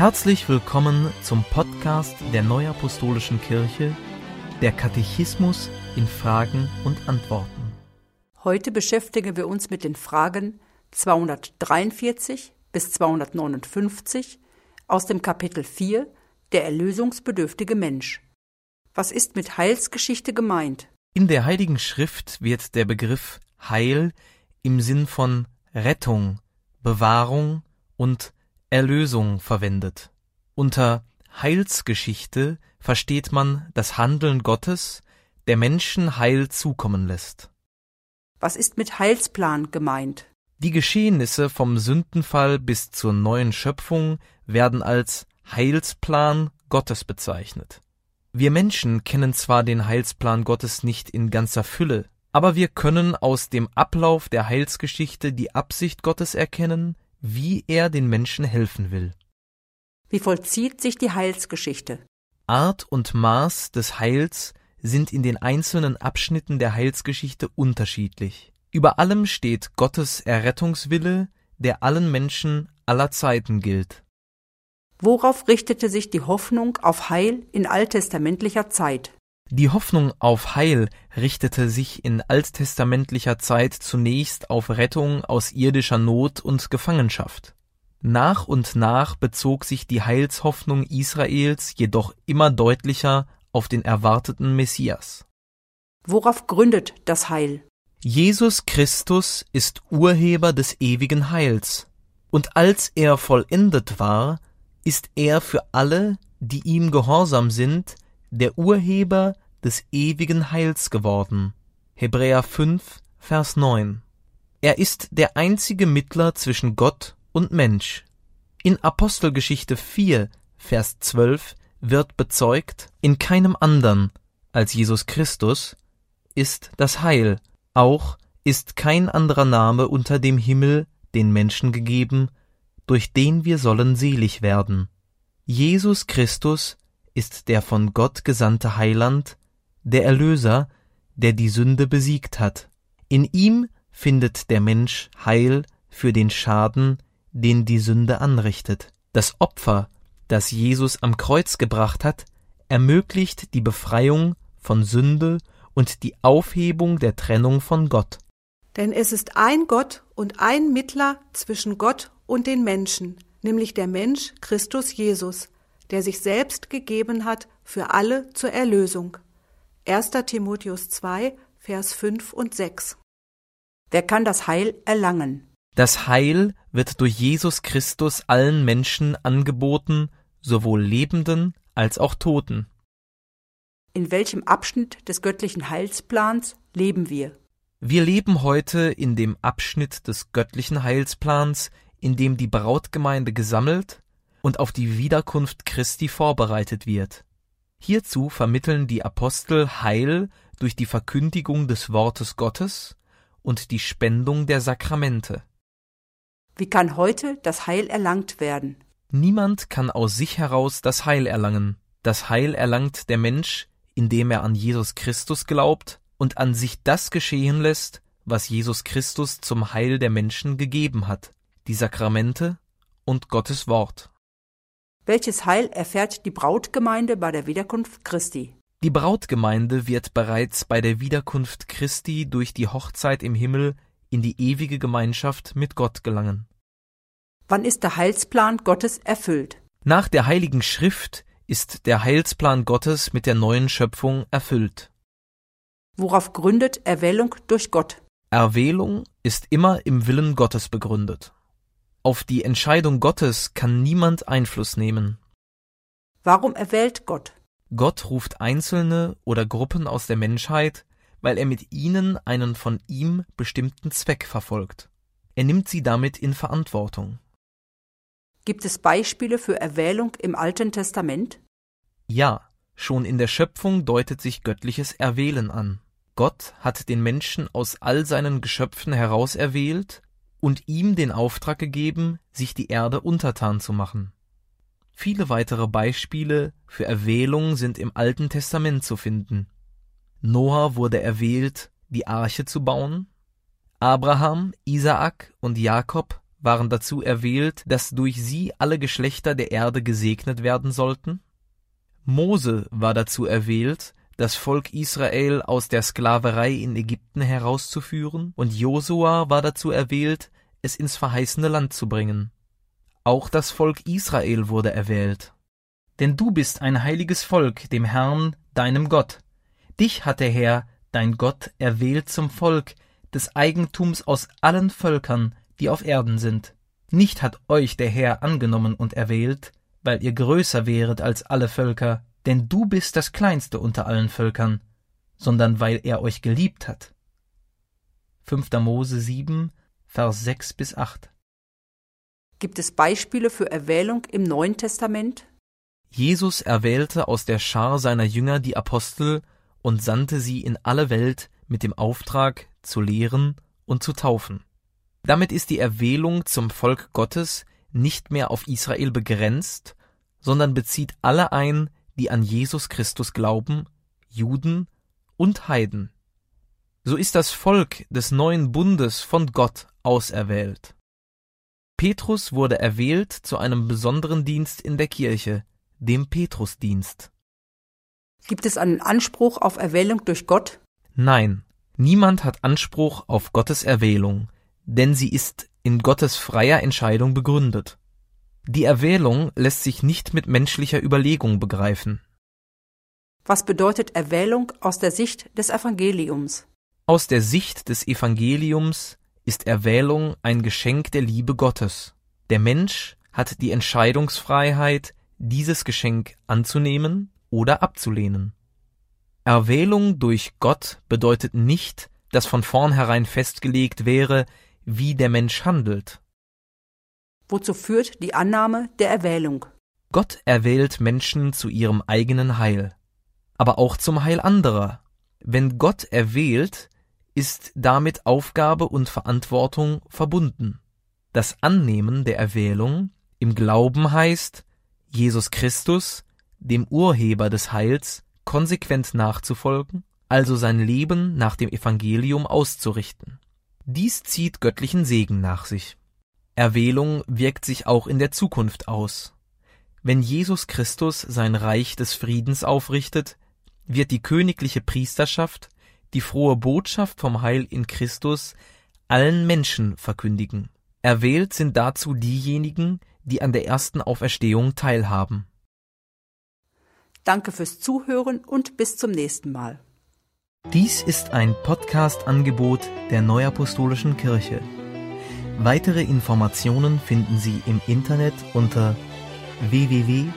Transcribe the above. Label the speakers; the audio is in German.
Speaker 1: Herzlich willkommen zum Podcast der Neuapostolischen Kirche, der Katechismus in Fragen und Antworten.
Speaker 2: Heute beschäftigen wir uns mit den Fragen 243 bis 259 aus dem Kapitel 4 Der erlösungsbedürftige Mensch. Was ist mit Heilsgeschichte gemeint?
Speaker 1: In der Heiligen Schrift wird der Begriff Heil im Sinn von Rettung, Bewahrung und Erlösung verwendet. Unter Heilsgeschichte versteht man das Handeln Gottes, der Menschen Heil zukommen lässt.
Speaker 2: Was ist mit Heilsplan gemeint?
Speaker 1: Die Geschehnisse vom Sündenfall bis zur neuen Schöpfung werden als Heilsplan Gottes bezeichnet. Wir Menschen kennen zwar den Heilsplan Gottes nicht in ganzer Fülle, aber wir können aus dem Ablauf der Heilsgeschichte die Absicht Gottes erkennen, wie er den Menschen helfen will.
Speaker 2: Wie vollzieht sich die Heilsgeschichte?
Speaker 1: Art und Maß des Heils sind in den einzelnen Abschnitten der Heilsgeschichte unterschiedlich. Über allem steht Gottes Errettungswille, der allen Menschen aller Zeiten gilt.
Speaker 2: Worauf richtete sich die Hoffnung auf Heil in alttestamentlicher Zeit?
Speaker 1: Die Hoffnung auf Heil richtete sich in alttestamentlicher Zeit zunächst auf Rettung aus irdischer Not und Gefangenschaft. Nach und nach bezog sich die Heilshoffnung Israels jedoch immer deutlicher auf den erwarteten Messias.
Speaker 2: Worauf gründet das Heil?
Speaker 1: Jesus Christus ist Urheber des ewigen Heils, und als er vollendet war, ist er für alle, die ihm gehorsam sind, der Urheber des ewigen Heils geworden. Hebräer 5, Vers 9. Er ist der einzige Mittler zwischen Gott und Mensch. In Apostelgeschichte 4, Vers 12 wird bezeugt, in keinem anderen als Jesus Christus ist das Heil, auch ist kein anderer Name unter dem Himmel den Menschen gegeben, durch den wir sollen selig werden. Jesus Christus ist der von Gott gesandte Heiland, der Erlöser, der die Sünde besiegt hat. In ihm findet der Mensch Heil für den Schaden, den die Sünde anrichtet. Das Opfer, das Jesus am Kreuz gebracht hat, ermöglicht die Befreiung von Sünde und die Aufhebung der Trennung von Gott.
Speaker 3: Denn es ist ein Gott und ein Mittler zwischen Gott und den Menschen, nämlich der Mensch Christus Jesus, der sich selbst gegeben hat für alle zur Erlösung. 1. Timotheus 2, Vers 5 und 6.
Speaker 2: Wer kann das Heil erlangen?
Speaker 1: Das Heil wird durch Jesus Christus allen Menschen angeboten, sowohl Lebenden als auch Toten.
Speaker 2: In welchem Abschnitt des göttlichen Heilsplans leben wir?
Speaker 1: Wir leben heute in dem Abschnitt des göttlichen Heilsplans, in dem die Brautgemeinde gesammelt und auf die Wiederkunft Christi vorbereitet wird. Hierzu vermitteln die Apostel Heil durch die Verkündigung des Wortes Gottes und die Spendung der Sakramente.
Speaker 2: Wie kann heute das Heil erlangt werden?
Speaker 1: Niemand kann aus sich heraus das Heil erlangen. Das Heil erlangt der Mensch, indem er an Jesus Christus glaubt und an sich das geschehen lässt, was Jesus Christus zum Heil der Menschen gegeben hat, die Sakramente und Gottes Wort.
Speaker 2: Welches Heil erfährt die Brautgemeinde bei der Wiederkunft Christi?
Speaker 1: Die Brautgemeinde wird bereits bei der Wiederkunft Christi durch die Hochzeit im Himmel in die ewige Gemeinschaft mit Gott gelangen.
Speaker 2: Wann ist der Heilsplan Gottes erfüllt?
Speaker 1: Nach der Heiligen Schrift ist der Heilsplan Gottes mit der neuen Schöpfung erfüllt.
Speaker 2: Worauf gründet Erwählung durch Gott?
Speaker 1: Erwählung ist immer im Willen Gottes begründet. Auf die Entscheidung Gottes kann niemand Einfluss nehmen.
Speaker 2: Warum erwählt Gott?
Speaker 1: Gott ruft Einzelne oder Gruppen aus der Menschheit, weil er mit ihnen einen von ihm bestimmten Zweck verfolgt. Er nimmt sie damit in Verantwortung.
Speaker 2: Gibt es Beispiele für Erwählung im Alten Testament?
Speaker 1: Ja, schon in der Schöpfung deutet sich göttliches Erwählen an. Gott hat den Menschen aus all seinen Geschöpfen herauserwählt und ihm den Auftrag gegeben, sich die Erde untertan zu machen. Viele weitere Beispiele für Erwählung sind im Alten Testament zu finden. Noah wurde erwählt, die Arche zu bauen. Abraham, Isaak und Jakob waren dazu erwählt, dass durch sie alle Geschlechter der Erde gesegnet werden sollten? Mose war dazu erwählt, das Volk Israel aus der Sklaverei in Ägypten herauszuführen, und Josua war dazu erwählt, es ins verheißene Land zu bringen. Auch das Volk Israel wurde erwählt. Denn du bist ein heiliges Volk dem Herrn, deinem Gott. Dich hat der Herr, dein Gott, erwählt zum Volk des Eigentums aus allen Völkern, die auf Erden sind. Nicht hat euch der Herr angenommen und erwählt, weil ihr größer wäret als alle Völker, denn du bist das kleinste unter allen Völkern, sondern weil er euch geliebt hat. 5. Mose 7, Vers 6 bis 8.
Speaker 2: Gibt es Beispiele für Erwählung im Neuen Testament?
Speaker 1: Jesus erwählte aus der Schar seiner Jünger die Apostel und sandte sie in alle Welt mit dem Auftrag, zu lehren und zu taufen. Damit ist die Erwählung zum Volk Gottes nicht mehr auf Israel begrenzt, sondern bezieht alle ein, die an Jesus Christus glauben, Juden und Heiden. So ist das Volk des neuen Bundes von Gott auserwählt. Petrus wurde erwählt zu einem besonderen Dienst in der Kirche, dem Petrusdienst.
Speaker 2: Gibt es einen Anspruch auf Erwählung durch Gott?
Speaker 1: Nein, niemand hat Anspruch auf Gottes Erwählung, denn sie ist in Gottes freier Entscheidung begründet. Die Erwählung lässt sich nicht mit menschlicher Überlegung begreifen.
Speaker 2: Was bedeutet Erwählung aus der Sicht des Evangeliums?
Speaker 1: Aus der Sicht des Evangeliums ist Erwählung ein Geschenk der Liebe Gottes. Der Mensch hat die Entscheidungsfreiheit, dieses Geschenk anzunehmen oder abzulehnen. Erwählung durch Gott bedeutet nicht, dass von vornherein festgelegt wäre, wie der Mensch handelt.
Speaker 2: Wozu führt die Annahme der Erwählung?
Speaker 1: Gott erwählt Menschen zu ihrem eigenen Heil, aber auch zum Heil anderer. Wenn Gott erwählt, ist damit Aufgabe und Verantwortung verbunden. Das Annehmen der Erwählung im Glauben heißt, Jesus Christus, dem Urheber des Heils, konsequent nachzufolgen, also sein Leben nach dem Evangelium auszurichten. Dies zieht göttlichen Segen nach sich. Erwählung wirkt sich auch in der Zukunft aus. Wenn Jesus Christus sein Reich des Friedens aufrichtet, wird die königliche Priesterschaft die frohe Botschaft vom Heil in Christus allen Menschen verkündigen. Erwählt sind dazu diejenigen, die an der ersten Auferstehung teilhaben.
Speaker 2: Danke fürs Zuhören und bis zum nächsten Mal.
Speaker 1: Dies ist ein Podcast-Angebot der Neuapostolischen Kirche. Weitere Informationen finden Sie im Internet unter www.nak.org.